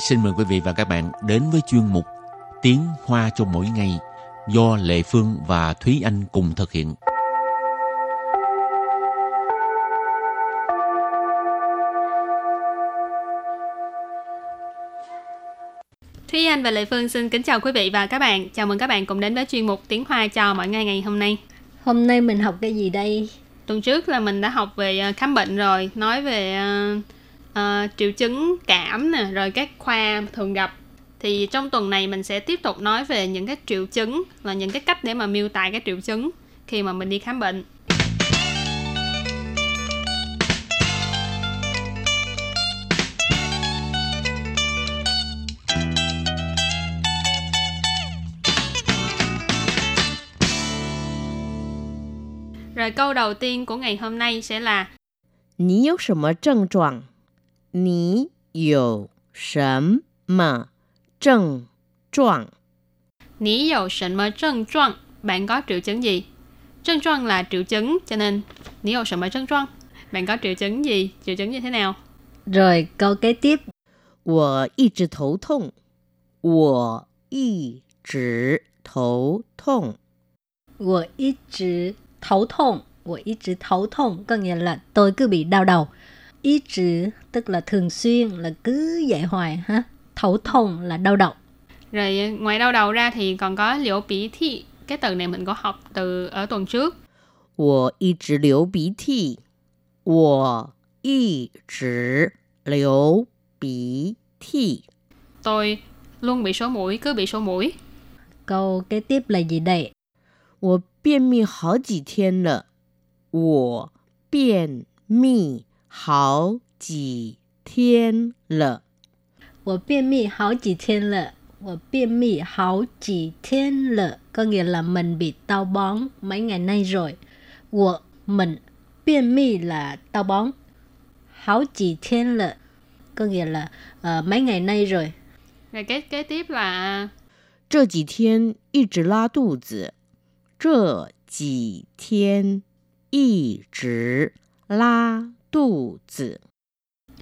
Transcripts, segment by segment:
xin mời quý vị và các bạn đến với chuyên mục Tiếng Hoa cho mỗi ngày do Lệ Phương và Thúy Anh cùng thực hiện. Thúy Anh và Lệ Phương xin kính chào quý vị và các bạn. Chào mừng các bạn cùng đến với chuyên mục Tiếng Hoa cho mỗi ngày ngày hôm nay. Hôm nay mình học cái gì đây? Tuần trước là mình đã học về ờ, khám bệnh rồi, nói về uh, uh, triệu chứng cảm nè, rồi các khoa thường gặp. Thì trong tuần này mình sẽ tiếp tục nói về những cái triệu chứng và những cái cách để mà miêu tả cái triệu chứng khi mà mình đi khám bệnh. Rồi câu đầu tiên của ngày hôm nay sẽ là 你有什么症状？ 你有什么症状？ Ní dầu sbệnh mơ trân choang Bạn có triệu chứng gì? Trân choang là triệu chứng Cho nên Ní dầu sbệnh mơ trân choang Bạn có triệu chứng gì? Triệu chứng như thế nào? Rồi câu kế tiếp. 我一直头痛，我一直头痛。我一直头痛，我一直头痛 có nghĩa là tôi cứ bị đau đầu. Ý trừ tức là thường xuyên là cứ vậy hoài ha. Thấu thông là đau đầu. Rồi ngoài đau đầu ra thì còn có liễu bí thị Cái từ này mình có học từ ở tuần trước 我一直流鼻涕，我一直流鼻涕。 Tôi luôn bị sổ mũi Cứ bị sổ mũi Câu kế tiếp là gì đây? 我便秘好几天了，我便秘 好几天了。我便秘好几天了。我便秘好几天了 có nghĩa là mình bị táo bón mấy ngày nay rồi. 我 mình 便秘 là táo bón. 好几天了 có nghĩa là ờ, mấy ngày nay rồi. Rồi kế, kế tiếp là 这几天一直拉肚子，这几天一直拉肚子。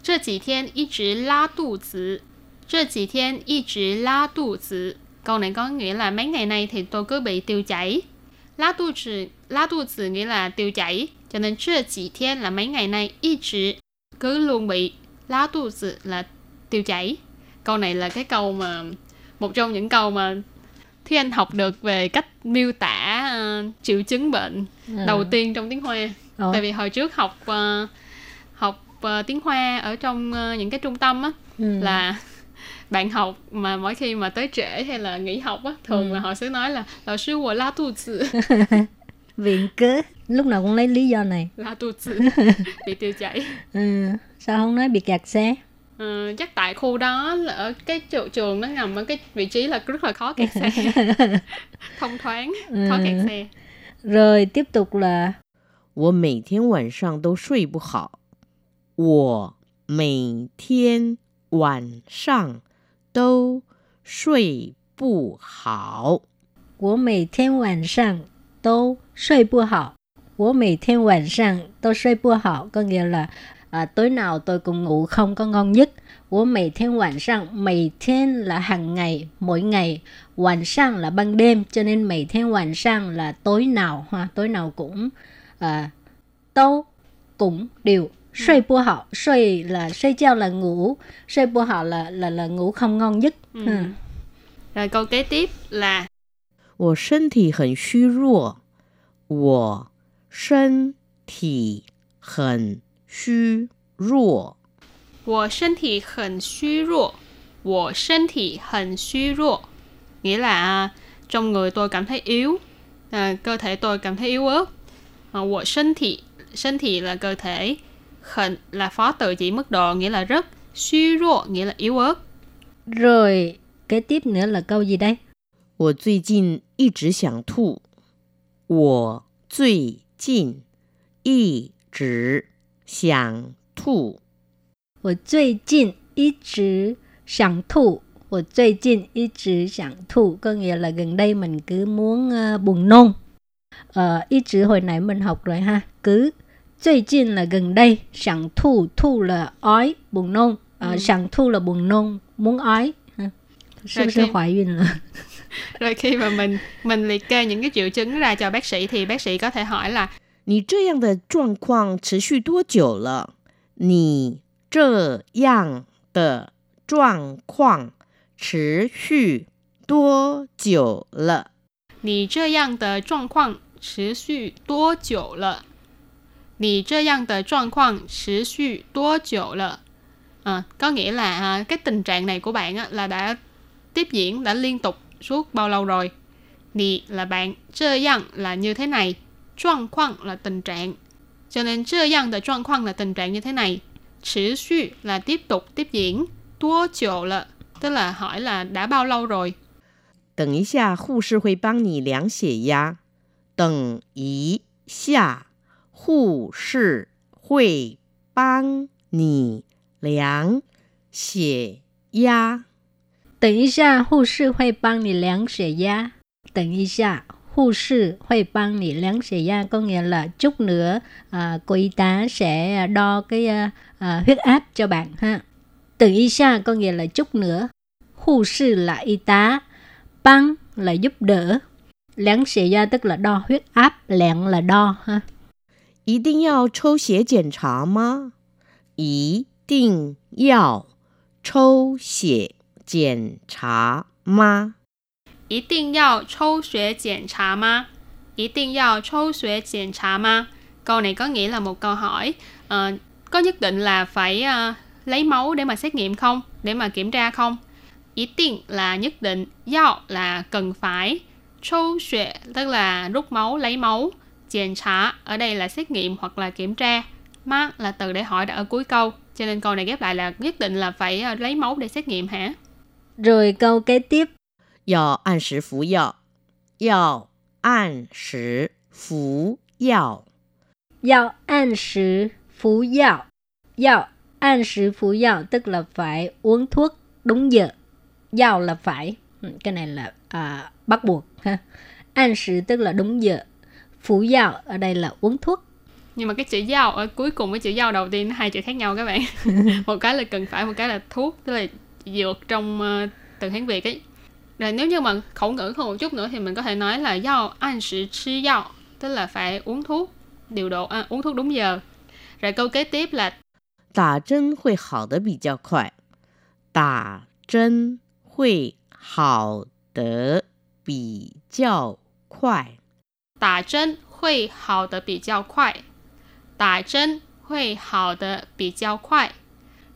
这几天一直拉肚子。这几天一直拉肚子。Câu này có nghĩa là mấy ngày nay thì tôi cứ bị tiêu chảy. Lá tu trì, lá tu trì nghĩa là tiêu chảy. Cho nên chưa chỉ thiên là mấy ngày nay y trì cứ luôn bị lá tu trì là tiêu chảy. Câu này là cái câu mà một trong những câu mà Thúy Anh học được về cách miêu tả uh, triệu chứng bệnh À. đầu tiên trong tiếng Hoa. Ồ. Tại vì hồi trước học uh, học uh, tiếng Hoa ở trong uh, những cái trung tâm á Ừ. là bạn học mà mỗi khi mà tới trễ hay là nghỉ học á thường Ừ. là họ sẽ nói là lão sư của la tu tử viện cớ lúc nào cũng lấy lý do này. la tu tử bị tiêu chảy Ừ. Sao không nói bị kẹt xe? Ờ, chắc tại khu đó là ở cái trường, trường nó nằm ở cái vị trí là rất là khó kẹt xe thông thoáng khó Ừ. kẹt xe Rồi tiếp tục là 我每天晚上都睡不好， 我每天晚上都睡不好。我每天晚上都睡不好。我每天晚上都睡不好 có nghĩa là à, tối nào tôi cũng ngủ không có ngon giấc. 我每天晚上每天 là hàng ngày, mỗi ngày. 晚上 là ban đêm, cho nên 每天晚上 là tối nào ha, tối nào cũng à, đâu cũng đều 睡不好，睡 là 睡觉 là ngủ, 睡不好 là là là ngủ không ngon giấc. Ừ. Ha. rồi câu kế tiếp là 我身体很虚弱，我身体很虚弱。我身体很虚弱我身体很虚弱 nghĩa là à, trong người tôi cảm thấy yếu à, cơ thể tôi cảm thấy yếu ớt à, 我身体身体 là cơ thể khẩn là phó từ chỉ mức độ nghĩa là rất suy ruột nghĩa là yếu ớt Rồi kế tiếp nữa là câu gì đây? 我最近一直想吐，我最近一直想吐。我最近一直想吐。我最近一直想吐 có nghĩa là gần đây mình cứ muốn ờ, buồn nôn. Ờ, ý chữ hồi nãy mình học rồi ha. Cứ 最近 là gần đây, 想吐 thu là ói, buồn nôn. Ờ, Ừ. 想吐 là buồn nôn, muốn ói ha. Sư Rồi sư khi- hoài孕là rồi khi mà mình mình liệt kê những cái triệu chứng ra cho bác sĩ thì bác sĩ có thể hỏi là 你这样的状况持续多久了？你这样的状况持续多久了？你这样的状况持续多久了？ 你这样的状况持续多久了？À, có nghĩa là à, cái tình trạng này của bạn á, là đã tiếp diễn, đã liên tục suốt bao lâu rồi? Nì là bạn,这样 là như thế này, 状况 là tình trạng. Cho nên 这样的状况 là tình trạng như thế này. 持续 là tiếp tục, tiếp diễn. 多久了 tức là hỏi là đã bao lâu rồi. 等一下，护士会帮你量血压。等一下， 护士会帮你量血压。 等一下，护士会帮你量血压。等一下，护士会帮你量血压có nghĩa là chút nữa à, cô y tá sẽ đo cái à, à, huyết áp cho bạn ha. Từ y xa có nghĩa là chút nữa. Hộ sư là y tá. Băng là giúp đỡ. Láng xệ gia tức là đo huyết áp. Lẹn là đo ha. 一定要抽血检查吗？一定要抽血检查吗？一定要抽血检查吗？一定要抽血检查吗? Câu này có nghĩa là một câu hỏi ờ, có nhất định là phải ờ, lấy máu để mà xét nghiệm không? Để mà kiểm tra không? Ý tiền là nhất định, yao là cần phải, châu xuệ tức là rút máu, lấy máu, Chèn xả ở đây là xét nghiệm hoặc là kiểm tra. Mark là từ để hỏi đã ở cuối câu. Cho nên câu này ghép lại là nhất định là phải ờ, lấy máu để xét nghiệm hả? Rồi câu kế tiếp. Yào an sử phú yào. Yào an sử phú yào. Yào an sử phú yào. Yào an sử phú yào tức là phải uống thuốc đúng giờ. Yào là phải. Cái này là à, bắt buộc ha. An sử tức là đúng giờ Phú yao ở đây là uống thuốc. nhưng mà cái chữ dao ở cuối cùng với chữ dao đầu tiên nó hai chữ khác nhau các bạn một cái là cần phải một cái là thuốc tức là dược trong uh, từ hán việt ấy rồi nếu như mà khẩu ngữ hơn một chút nữa thì mình có thể nói là dao ăn sử chi dao tức là phải uống thuốc điều độ à, uống thuốc đúng giờ rồi câu kế tiếp là 打针会好的比较快，打针会好的比较快。 打针会好的比较快打针会好的比较快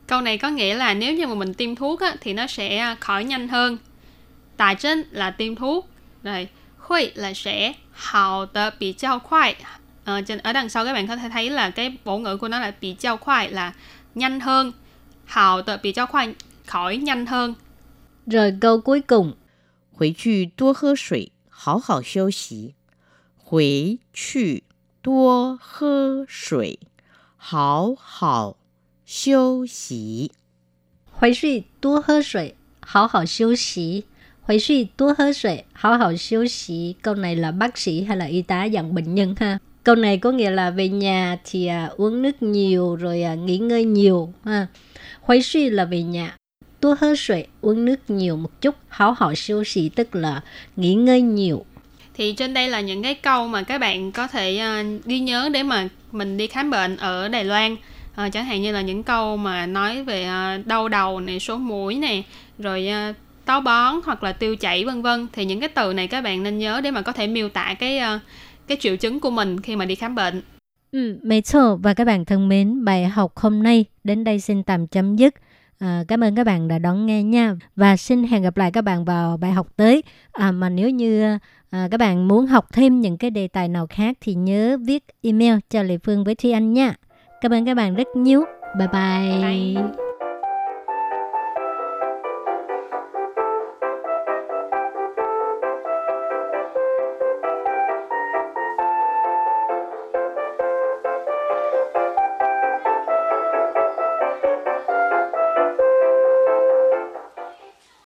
câu này có nghĩa là nếu như mà mình tiêm thuốc á, thì nó sẽ à, khỏi nhanh hơn Tà chân là tiêm thuốc rồi Huy là sẽ hào tờ bị giao khoai ờ, trên ở đằng sau các bạn có thể thấy là cái bổ ngữ của nó là bị giao khoai là nhanh hơn hào tờ bị giao khoai khỏi nhanh hơn Rồi câu cuối cùng. 回去多喝水，好好休息。 回去多喝水，好好休息。 Huế suy多喝水, hảo hảo 休息. Huế suy 多喝水, hảo hảo 休息. Câu này là bác sĩ hay là y tá dặn bệnh nhân ha. Câu này có nghĩa là về nhà thì à, uống nước nhiều rồi à, nghỉ ngơi nhiều ha. Huế suy là về nhà. Tua hơ sủi, uống nước nhiều một chút. Hảo hảo 休息 tức là nghỉ ngơi nhiều. thì trên đây là những cái câu mà các bạn có thể uh, ghi nhớ để mà mình đi khám bệnh ở Đài Loan. Ờ, chẳng hạn như là những câu mà nói về à, đau đầu này số mũi này rồi à, táo bón hoặc là tiêu chảy vân vân. Thì những cái từ này các bạn nên nhớ để mà có thể miêu tả cái à, cái triệu chứng của mình khi mà đi khám bệnh. Ừ, mấy Và các bạn thân mến, bài học hôm nay đến đây xin tạm chấm dứt. À, cảm ơn các bạn đã đón nghe nha. Và xin hẹn gặp lại các bạn vào bài học tới. À, mà nếu như à, các bạn muốn học thêm những cái đề tài nào khác thì nhớ viết email cho Lệ Phương với Thi Anh nha. Cảm ơn các bạn rất nhiều. Bye bye. Bye.